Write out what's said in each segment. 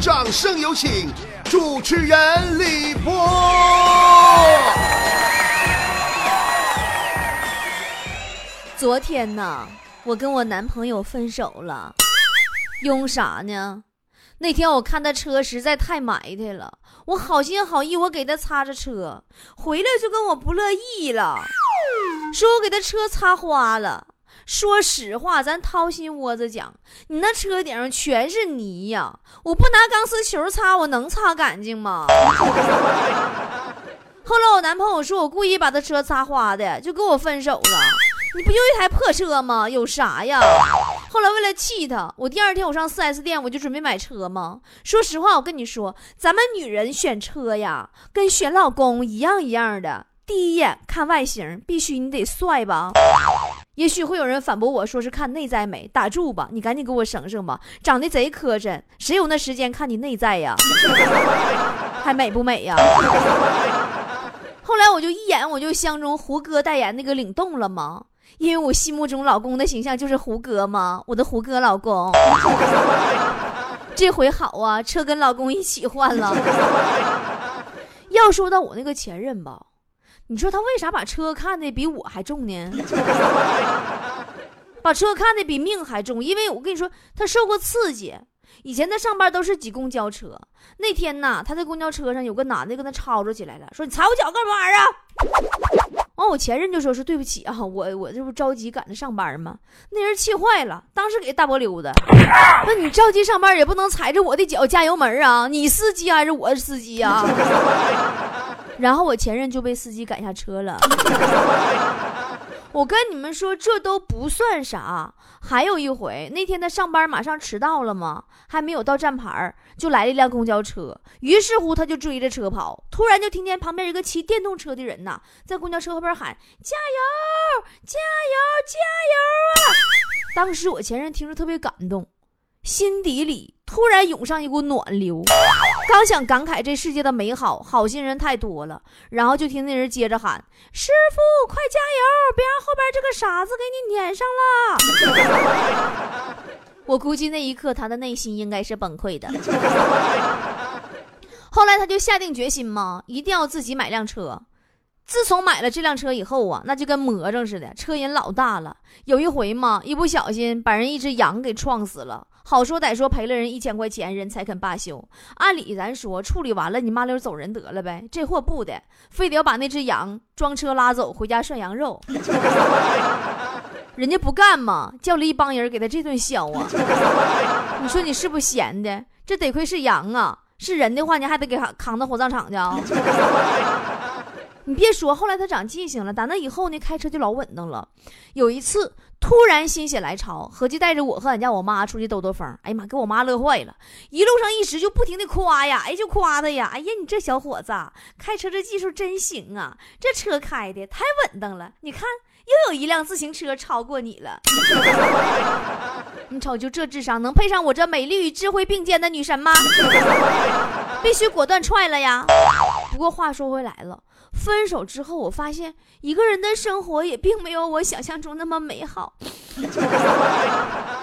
掌声有请主持人李波。昨天呢，我跟我男朋友分手了，用啥呢？那天我看他车实在太埋汰了，我好心好意我给他擦着车，回来就跟我不乐意了，说我给他车擦花了。说实话，咱掏心窝子讲，你那车顶上全是泥呀，我不拿钢丝球擦，我能擦干净吗？后来我男朋友说我故意把他车擦花的，就跟我分手了。你不就一台破车吗？有啥呀？后来为了气他，我第二天我上 4S 店，我就准备买车嘛。说实话，我跟你说，咱们女人选车呀，跟选老公一样一样的。第一眼看外形，必须你得帅吧？也许会有人反驳我说是看内在美。打住吧，你赶紧给我省省吧，长得贼磕碜，谁有那时间看你内在呀？还美不美呀？后来我就一眼我就相中胡歌代言那个领动了吗？因为我心目中老公的形象就是胡歌嘛，我的胡歌老公。这回好啊，车跟老公一起换了。要说到我那个前任吧，你说他为啥把车看的比我还重呢？把车看的比命还重，因为我跟你说，他受过刺激。以前他上班都是挤公交车，那天呢，他在公交车上有个男的跟他吵吵起来了，说你踩我脚干嘛玩意儿？完，我前任就说说对不起啊，我我这不着急赶着上班吗？那人气坏了，当时给大波溜的。那你着急上班也不能踩着我的脚加油门啊！你司机还是我司机啊？然后我前任就被司机赶下车了。我跟你们说，这都不算啥。还有一回，那天他上班马上迟到了嘛，还没有到站牌就来了一辆公交车。于是乎，他就追着车跑，突然就听见旁边一个骑电动车的人呐，在公交车后边喊：“加油，加油，加油啊！”当时我前任听着特别感动。心底里突然涌上一股暖流，刚想感慨这世界的美好，好心人太多了，然后就听那人接着喊：“师傅，快加油，别让后边这个傻子给你撵上了。”我估计那一刻他的内心应该是崩溃的。后来他就下定决心嘛，一定要自己买辆车。自从买了这辆车以后啊，那就跟魔怔似的，车瘾老大了。有一回嘛，一不小心把人一只羊给撞死了，好说歹说赔了人一千块钱，人才肯罢休。按理咱说处理完了，你麻溜走人得了呗。这货不的，非得要把那只羊装车拉走回家涮羊肉。人家不干嘛，叫了一帮人给他这顿削啊。你说你是不闲的？这得亏是羊啊，是人的话你还得给他扛到火葬场去啊。你别说，后来他长记性了，打那以后呢，开车就老稳当了。有一次突然心血来潮，合计带着我和俺家我妈出去兜兜风。哎呀妈，给我妈乐坏了，一路上一直就不停的夸呀，哎就夸他呀，哎呀你这小伙子开车这技术真行啊，这车开的太稳当了。你看又有一辆自行车超过你了，你瞅就这智商能配上我这美丽与智慧并肩的女神吗？必须果断踹了呀。不过话说回来了。分手之后，我发现一个人的生活也并没有我想象中那么美好。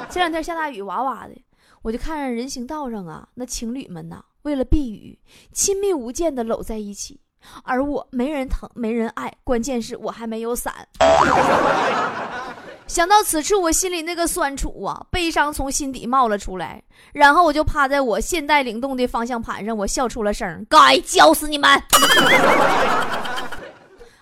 这两天下大雨，哇哇的，我就看着人行道上啊，那情侣们呐，为了避雨，亲密无间的搂在一起，而我没人疼，没人爱，关键是我还没有伞。想到此处，我心里那个酸楚啊，悲伤从心底冒了出来，然后我就趴在我现代灵动的方向盘上，我笑出了声该教死你们！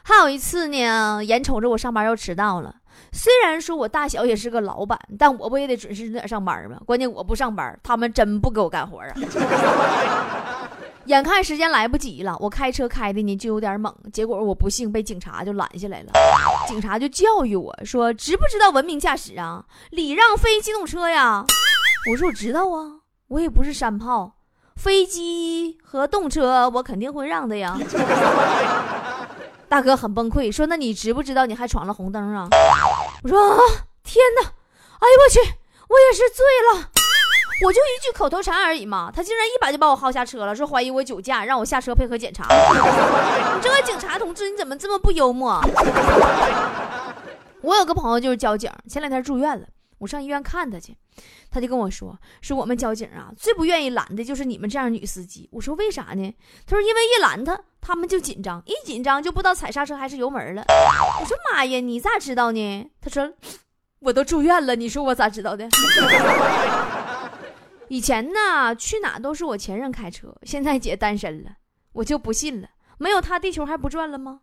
还有一次呢，眼瞅着我上班要迟到了，虽然说我大小也是个老板，但我不也得准时准点上班吗？关键我不上班，他们真不给我干活啊！眼看时间来不及了，我开车开的呢就有点猛，结果我不幸被警察就拦下来了。警察就教育我说：“知不知道文明驾驶啊？礼让非机动车呀！”我说：“我知道啊，我也不是山炮，飞机和动车我肯定会让的呀。”大哥很崩溃，说：“那你知不知道你还闯了红灯啊？”我说：“啊，天哪！哎呦我去，我也是醉了。”我就一句口头禅而已嘛，他竟然一把就把我薅下车了，说怀疑我酒驾，让我下车配合检查。你 这个警察同志，你怎么这么不幽默？我有个朋友就是交警，前两天住院了，我上医院看他去。他就跟我说：“说我们交警啊，最不愿意拦的就是你们这样女司机。”我说：“为啥呢？”他说：“因为一拦他，他们就紧张，一紧张就不知道踩刹车还是油门了。”我说：“妈呀，你咋知道呢？”他说：“ 我都住院了，你说我咋知道的？”以前呢，去哪都是我前任开车，现在姐单身了，我就不信了，没有他地球还不转了吗？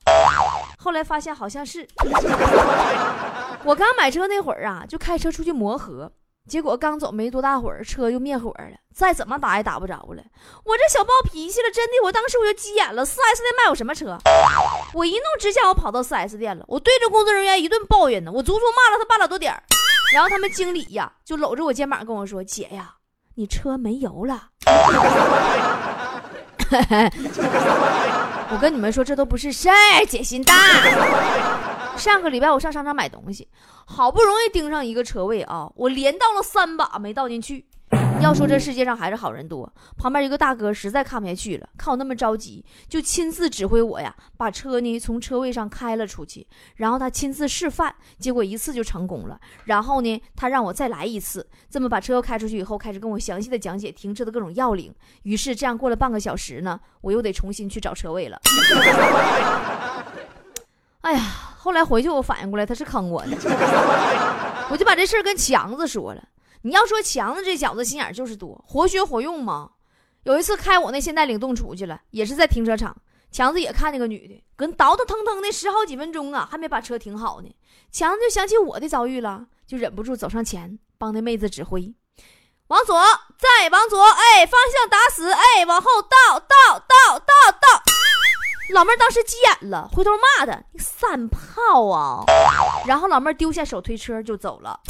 后来发现好像是。我刚买车那会儿啊，就开车出去磨合。结果刚走没多大会儿，车又灭火了，再怎么打也打不着了。我这小暴脾气了，真的，我当时我就急眼了。4S 店卖我什么车？我一怒之下，我跑到 4S 店了，我对着工作人员一顿抱怨呢，我足足骂了他半拉多点儿然后他们经理呀，就搂着我肩膀跟我说：“姐呀，你车没油了。”我跟你们说，这都不是事儿，姐心大。上个礼拜我上商场买东西，好不容易盯上一个车位啊，我连倒了三把没倒进去。要说这世界上还是好人多，旁边一个大哥实在看不下去了，看我那么着急，就亲自指挥我呀，把车呢从车位上开了出去，然后他亲自示范，结果一次就成功了。然后呢，他让我再来一次，这么把车开出去以后，开始跟我详细的讲解停车的各种要领。于是这样过了半个小时呢，我又得重新去找车位了。哎呀！后来回去，我反应过来他是坑我的，我就把这事儿跟强子说了。你要说强子这小子心眼就是多，活学活用嘛。有一次开我那现代领动出去了，也是在停车场，强子也看那个女的，跟倒腾腾腾的十好几分钟啊，还没把车停好呢。强子就想起我的遭遇了，就忍不住走上前帮那妹子指挥，往左，再往左，哎，方向打死，哎，往后倒倒倒倒倒。老妹儿当时急眼了，回头骂他：“你三炮啊！”然后老妹儿丢下手推车就走了。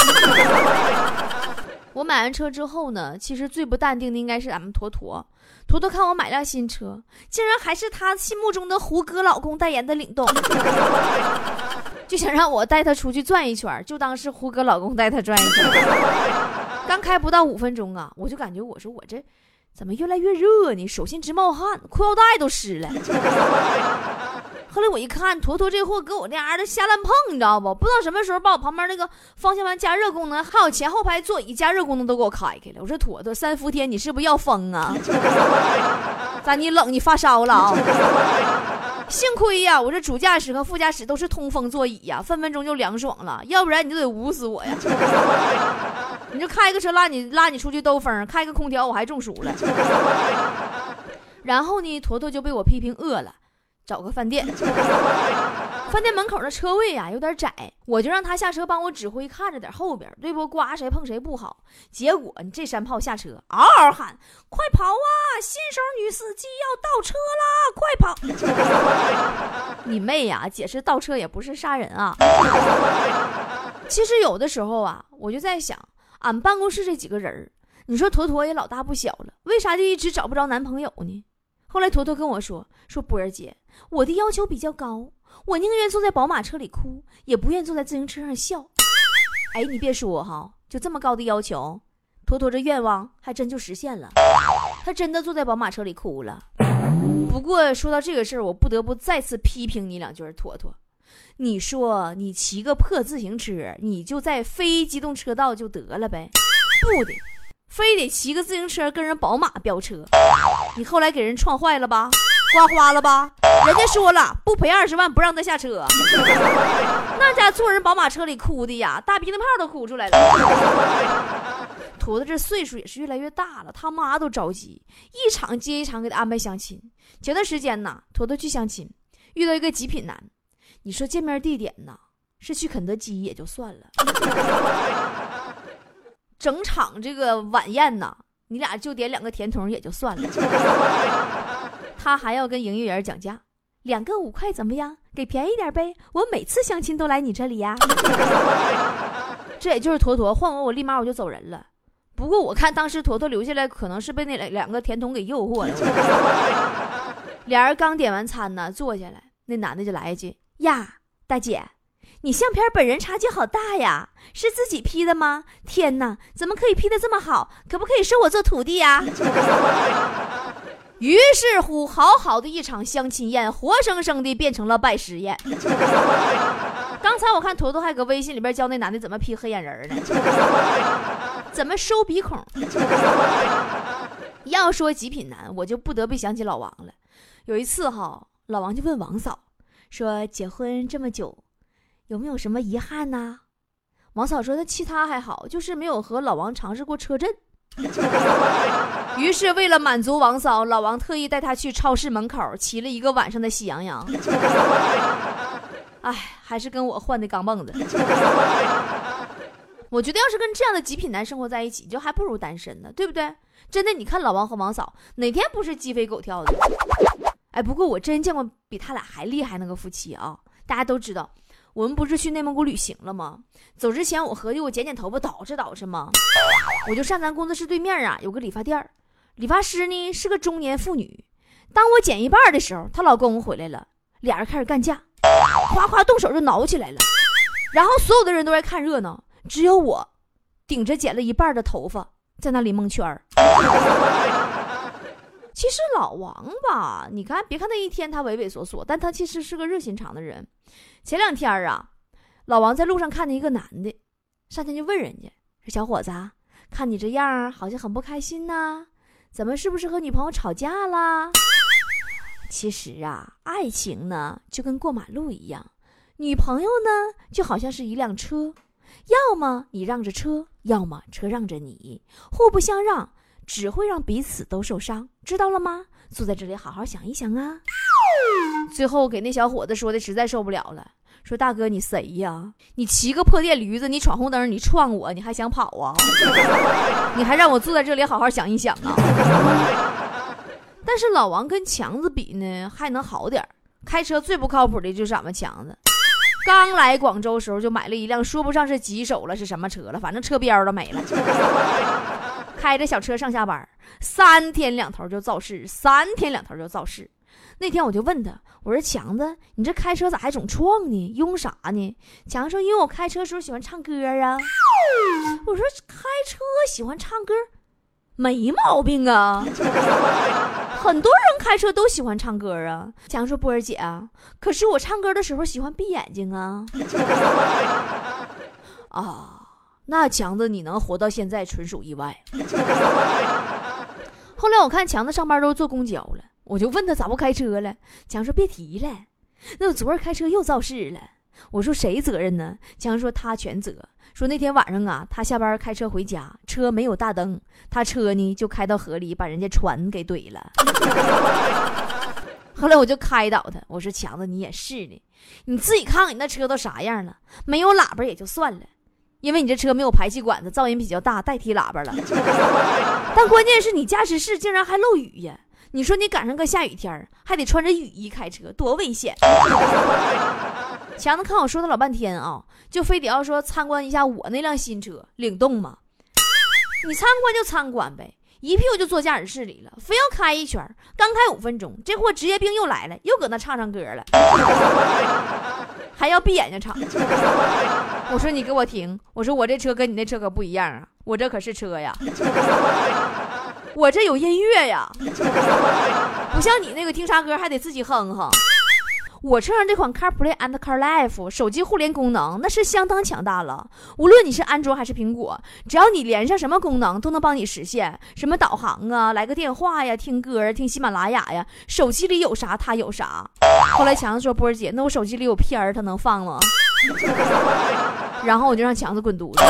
我买完车之后呢，其实最不淡定的应该是咱们坨坨。坨坨看我买辆新车，竟然还是他心目中的胡歌老公代言的领动，就想让我带他出去转一圈，就当是胡歌老公带他转一圈。刚开不到五分钟啊，我就感觉我说我这。怎么越来越热呢？手心直冒汗，裤腰带都湿了。我一看，坨坨这货搁我那嘎达瞎乱碰，你知道不？不知道什么时候把我旁边那个方向盘加热功能，还有前后排座椅加热功能都给我开开了。我说坨坨，三伏天你是不是要疯啊？咋你冷你发烧了啊？幸亏呀，我这主驾驶和副驾驶都是通风座椅呀，分分钟就凉爽了，要不然你就得捂死我呀。你就开个车拉你拉你出去兜风，开个空调我还中暑了。然后呢，坨坨就被我批评饿了，找个饭店。饭店门口的车位呀有点窄，我就让他下车帮我指挥，看着点后边，对不？刮谁碰谁不好。结果你这山炮下车，嗷嗷喊：“快跑啊！新手女司机要倒车啦！快跑！”你妹呀！解释倒车也不是杀人啊。其实有的时候啊，我就在想。俺办公室这几个人儿，你说坨坨也老大不小了，为啥就一直找不着男朋友呢？后来坨坨跟我说：“说波儿姐，我的要求比较高，我宁愿坐在宝马车里哭，也不愿坐在自行车上笑。”哎，你别说哈，就这么高的要求，坨坨这愿望还真就实现了，他真的坐在宝马车里哭了。不过说到这个事儿，我不得不再次批评你两句，坨坨。你说你骑个破自行车，你就在非机动车道就得了呗？不的，非得骑个自行车跟人宝马飙车。你后来给人撞坏了吧？刮花了吧？人家说了不赔二十万不让他下车。那家坐人宝马车里哭的呀，大鼻涕泡都哭出来了。坨坨这岁数也是越来越大了，他妈都着急，一场接一场给他安排相亲。前段时间呢，坨坨去相亲，遇到一个极品男。你说见面地点呢？是去肯德基也就算了，整场这个晚宴呢，你俩就点两个甜筒也就算了，他还要跟营业员讲价，两个五块怎么样？给便宜点呗！我每次相亲都来你这里呀。这也就是坨坨，换我我立马我就走人了。不过我看当时坨坨留下来，可能是被那两两个甜筒给诱惑了。俩人刚点完餐呢，坐下来，那男的就来一句。呀，大姐，你相片本人差距好大呀，是自己 P 的吗？天哪，怎么可以 P 的这么好？可不可以收我做徒弟呀？于是乎，好好的一场相亲宴，活生生的变成了拜师宴。刚才我看坨坨还搁微信里边教那男的怎么 P 黑眼仁呢，怎么收鼻孔。要说极品男，我就不得不想起老王了。有一次哈，老王就问王嫂说：“结婚这么久，有没有什么遗憾呢？”王嫂说：“那其他还好，就是没有和老王尝试过车震。” 于是为了满足王嫂，老王特意带她去超市门口骑了一个晚上的喜羊羊。哎，还是跟我换的钢蹦子。我觉得要是跟这样的极品男生活在一起，就还不如单身呢，对不对？真的，你看老王和王嫂哪天不是鸡飞狗跳的？哎，不过我真见过比他俩还厉害那个夫妻啊！大家都知道，我们不是去内蒙古旅行了吗？走之前我合计我剪剪头发捯饬捯饬嘛，我就上咱工作室对面啊有个理发店理发师呢是个中年妇女。当我剪一半的时候，她老公回来了，俩人开始干架，夸夸动手就挠起来了。然后所有的人都在看热闹，只有我顶着剪了一半的头发在那里蒙圈儿。其实老王吧，你看，别看他一天他畏畏缩缩，但他其实是个热心肠的人。前两天啊，老王在路上看见一个男的，上前就问人家说：“小伙子，看你这样好像很不开心呐，怎么是不是和女朋友吵架啦？”其实啊，爱情呢就跟过马路一样，女朋友呢就好像是一辆车，要么你让着车，要么车让着你，互不相让。只会让彼此都受伤，知道了吗？坐在这里好好想一想啊。最后给那小伙子说的实在受不了了，说大哥你谁呀？你骑个破电驴子，你闯红灯，你撞我，你还想跑啊？你还让我坐在这里好好想一想啊？但是老王跟强子比呢，还能好点开车最不靠谱的就是俺们强子，刚来广州时候就买了一辆，说不上是棘手了，是什么车了？反正车标都没了。开着小车上下班，三天两头就造事，三天两头就造事。那天我就问他，我说强子，你这开车咋还总撞呢？用啥呢？强子说，因为我开车时候喜欢唱歌啊。我说开车喜欢唱歌，没毛病啊。很多人开车都喜欢唱歌啊。强说，波儿姐啊，可是我唱歌的时候喜欢闭眼睛啊。啊。那强子你能活到现在纯属意外。后来我看强子上班都坐公交了，我就问他咋不开车了。强说别提了，那我昨儿开车又肇事了。我说谁责任呢？强说他全责。说那天晚上啊，他下班开车回家，车没有大灯，他车呢就开到河里，把人家船给怼了。后来我就开导他，我说强子你也是的，你自己看看你那车都啥样了，没有喇叭也就算了。因为你这车没有排气管子，噪音比较大，代替喇叭了。但关键是你驾驶室竟然还漏雨呀！你说你赶上个下雨天还得穿着雨衣开车，多危险！强子看我说他老半天啊，就非得要说参观一下我那辆新车领动嘛。你参观就参观呗，一屁股就坐驾驶室里了，非要开一圈刚开五分钟，这货职业病又来了，又搁那唱唱歌了。还要闭眼睛唱，我说你给我停！我说我这车跟你那车可不一样啊，我这可是车呀，我这有音乐呀，不像你那个听啥歌还得自己哼哼。我车上这款 CarPlay and CarLife 手机互联功能那是相当强大了，无论你是安卓还是苹果，只要你连上什么功能都能帮你实现，什么导航啊，来个电话呀，听歌听喜马拉雅呀，手机里有啥它有啥。后来强子说：“波儿姐，那我手机里有片儿，它能放吗？” 然后我就让强子滚犊子。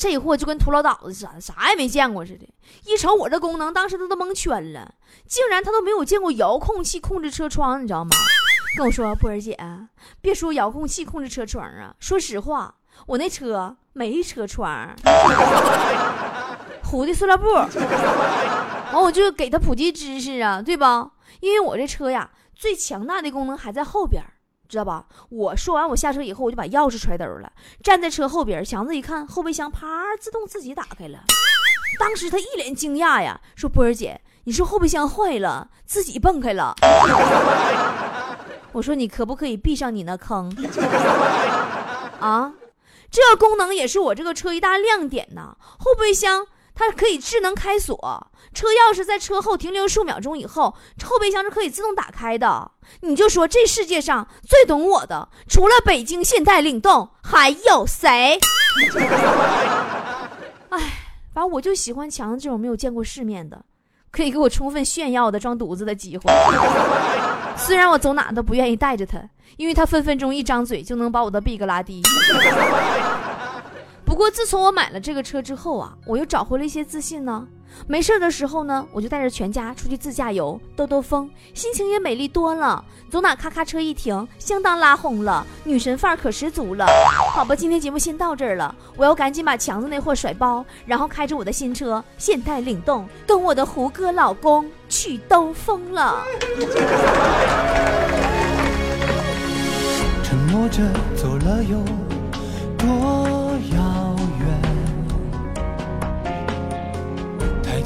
这货就跟土老倒子似的，啥也没见过似的。一瞅我这功能，当时他都蒙圈了，竟然他都没有见过遥控器控制车窗，你知道吗？跟我说，波儿姐，别说遥控器控制车窗啊，说实话，我那车没车窗，糊的塑料布。完，我就给他普及知识啊，对吧？因为我这车呀，最强大的功能还在后边。知道吧？我说完，我下车以后，我就把钥匙揣兜了，站在车后边。强子一看后备箱，啪，自动自己打开了。当时他一脸惊讶呀，说：“波儿姐，你说后备箱坏了，自己蹦开了？” 我说：“你可不可以闭上你那坑？啊，这功能也是我这个车一大亮点呐。后备箱。”它可以智能开锁，车钥匙在车后停留数秒钟以后，后备箱是可以自动打开的。你就说这世界上最懂我的，除了北京现代领动，还有谁？哎，反正我就喜欢强子这种没有见过世面的，可以给我充分炫耀的装犊子的机会。虽然我走哪都不愿意带着他，因为他分分钟一张嘴就能把我的 big 拉低。不过自从我买了这个车之后啊，我又找回了一些自信呢。没事的时候呢，我就带着全家出去自驾游，兜兜风，心情也美丽多了。走哪咔咔车一停，相当拉轰了，女神范儿可十足了。好吧，今天节目先到这儿了，我要赶紧把强子那货甩包，然后开着我的新车现代领动，跟我的胡歌老公去兜风了。沉默着走了有多？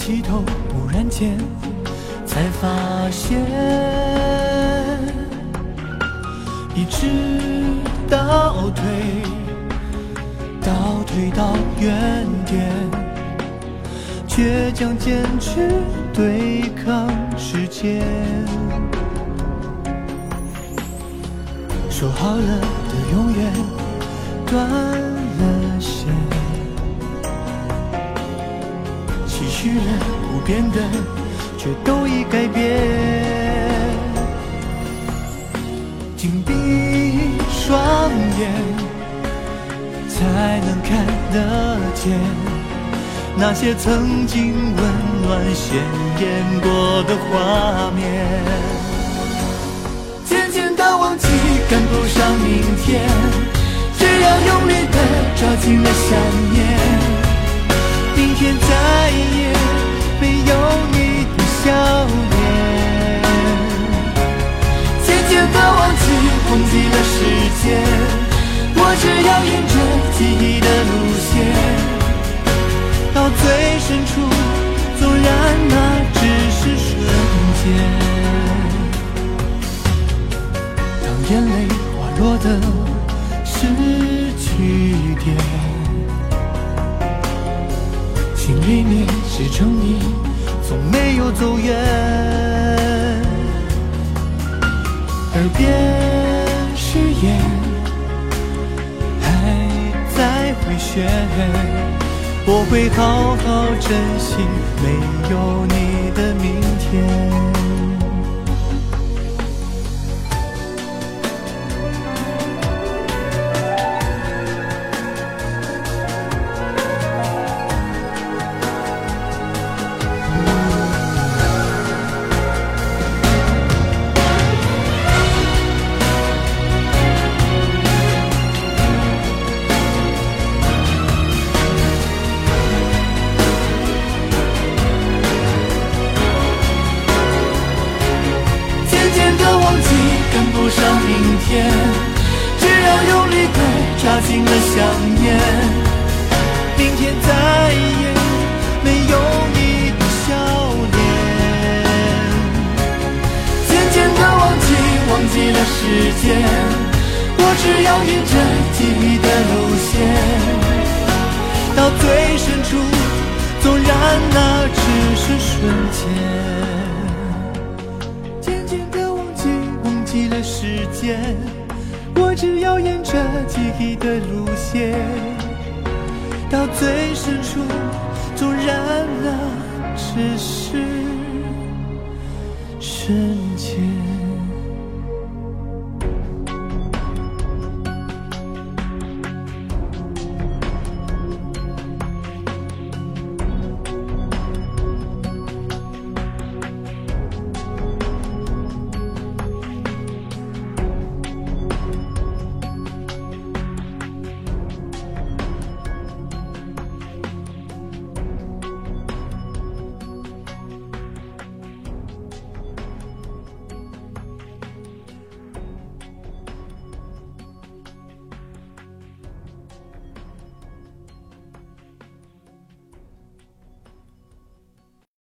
起头，忽然间才发现，一直倒退，倒退到原点，倔强坚持对抗时间。说好了的永远，断期许了不变的，却都已改变。紧闭双眼，才能看得见那些曾经温暖鲜艳过的画面。渐渐的忘记，赶不上明天，只要用力的抓紧了想念。明天再也没有你的笑脸，渐渐的忘记，忘记了时间，我只要沿着记忆的路线，到最深处，纵然那只是瞬间，当眼泪滑落的是句点。心里面是成你，从没有走远。耳边誓言还在回旋，我会好好珍惜没有你的明天。时间，我只要沿着记忆的路线，到最深处，纵然那只是瞬间。渐渐的忘记，忘记了时间。我只要沿着记忆的路线，到最深处，纵然那只是瞬间。